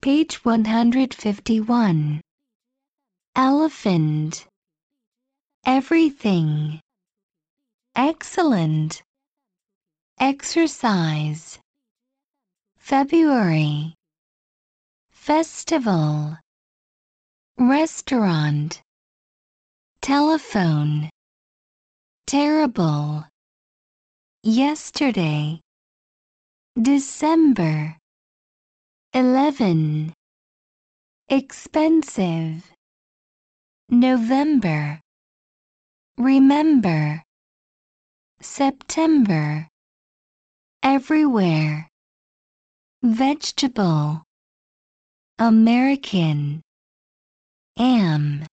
Page 151. Elephant. Everything. Excellent. Exercise. February. Festival. Restaurant. Telephone. Terrible. Yesterday. December. Eleven. Expensive. November. Remember. September. Everywhere. Vegetable. American. Am.